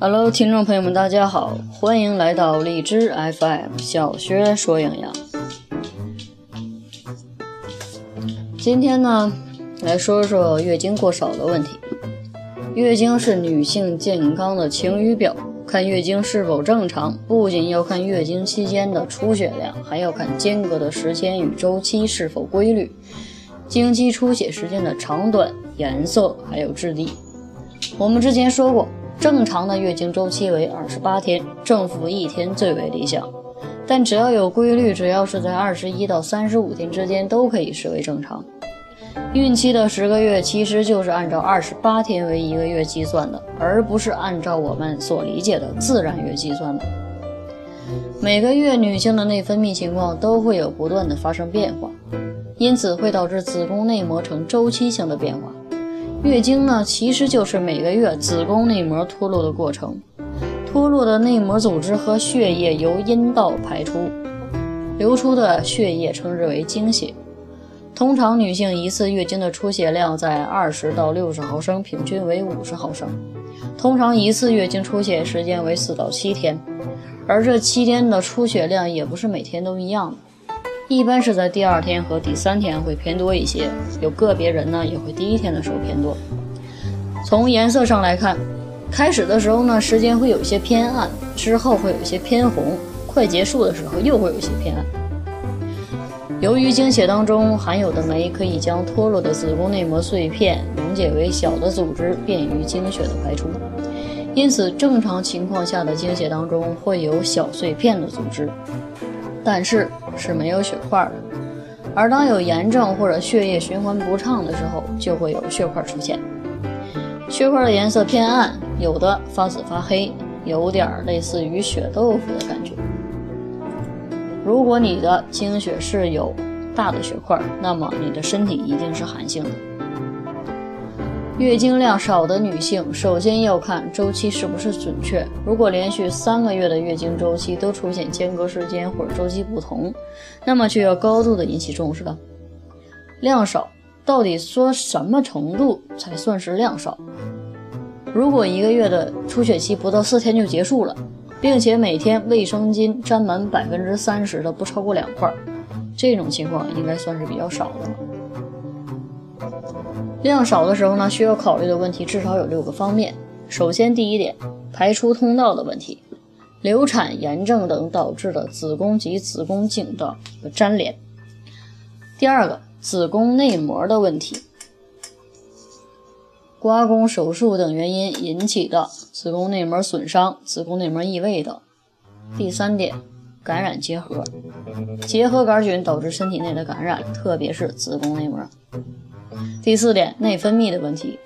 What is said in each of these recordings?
Hello，听众朋友们，大家好，欢迎来到荔枝 FM 小学说营养。今天呢，来说说月经过少的问题。月经是女性健康的晴雨表，看月经是否正常，不仅要看月经期间的出血量，还要看间隔的时间与周期是否规律，经期出血时间的长短、颜色还有质地。我们之前说过。正常的月经周期为二十八天，正负一天最为理想。但只要有规律，只要是在二十一到三十五天之间，都可以视为正常。孕期的十个月其实就是按照二十八天为一个月计算的，而不是按照我们所理解的自然月计算的。每个月女性的内分泌情况都会有不断的发生变化，因此会导致子宫内膜呈周期性的变化。月经呢，其实就是每个月子宫内膜脱落的过程。脱落的内膜组织和血液由阴道排出，流出的血液称之为经血。通常女性一次月经的出血量在二十到六十毫升，平均为五十毫升。通常一次月经出血时间为四到七天，而这七天的出血量也不是每天都一样的。一般是在第二天和第三天会偏多一些，有个别人呢也会第一天的时候偏多。从颜色上来看，开始的时候呢时间会有一些偏暗，之后会有一些偏红，快结束的时候又会有一些偏暗。由于经血当中含有的酶可以将脱落的子宫内膜碎片溶解为小的组织，便于经血的排出，因此正常情况下的经血当中会有小碎片的组织。但是是没有血块的，而当有炎症或者血液循环不畅的时候，就会有血块出现。血块的颜色偏暗，有的发紫发黑，有点类似于血豆腐的感觉。如果你的经血是有大的血块，那么你的身体一定是寒性的。月经量少的女性，首先要看周期是不是准确。如果连续三个月的月经周期都出现间隔时间或者周期不同，那么就要高度的引起重视了。量少到底说什么程度才算是量少？如果一个月的出血期不到四天就结束了，并且每天卫生巾沾满百分之三十的不超过两块，这种情况应该算是比较少的了。量少的时候呢，需要考虑的问题至少有六个方面。首先，第一点，排出通道的问题，流产、炎症等导致的子宫及子宫颈的粘连。第二个，子宫内膜的问题，刮宫手术等原因引起的子宫内膜损伤、子宫内膜异位等。第三点，感染结核，结核杆菌导致身体内的感染，特别是子宫内膜。第四点，内分泌的问题，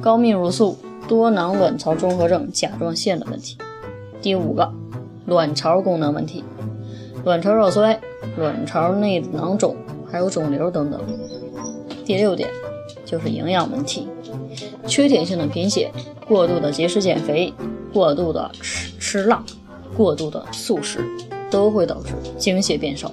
高泌乳素、多囊卵巢综合症、甲状腺的问题。第五个，卵巢功能问题，卵巢绕衰、卵巢内囊肿，还有肿瘤等等。第六点，就是营养问题，缺铁性的贫血、过度的节食减肥、过度的吃吃辣、过度的素食，都会导致经血变少。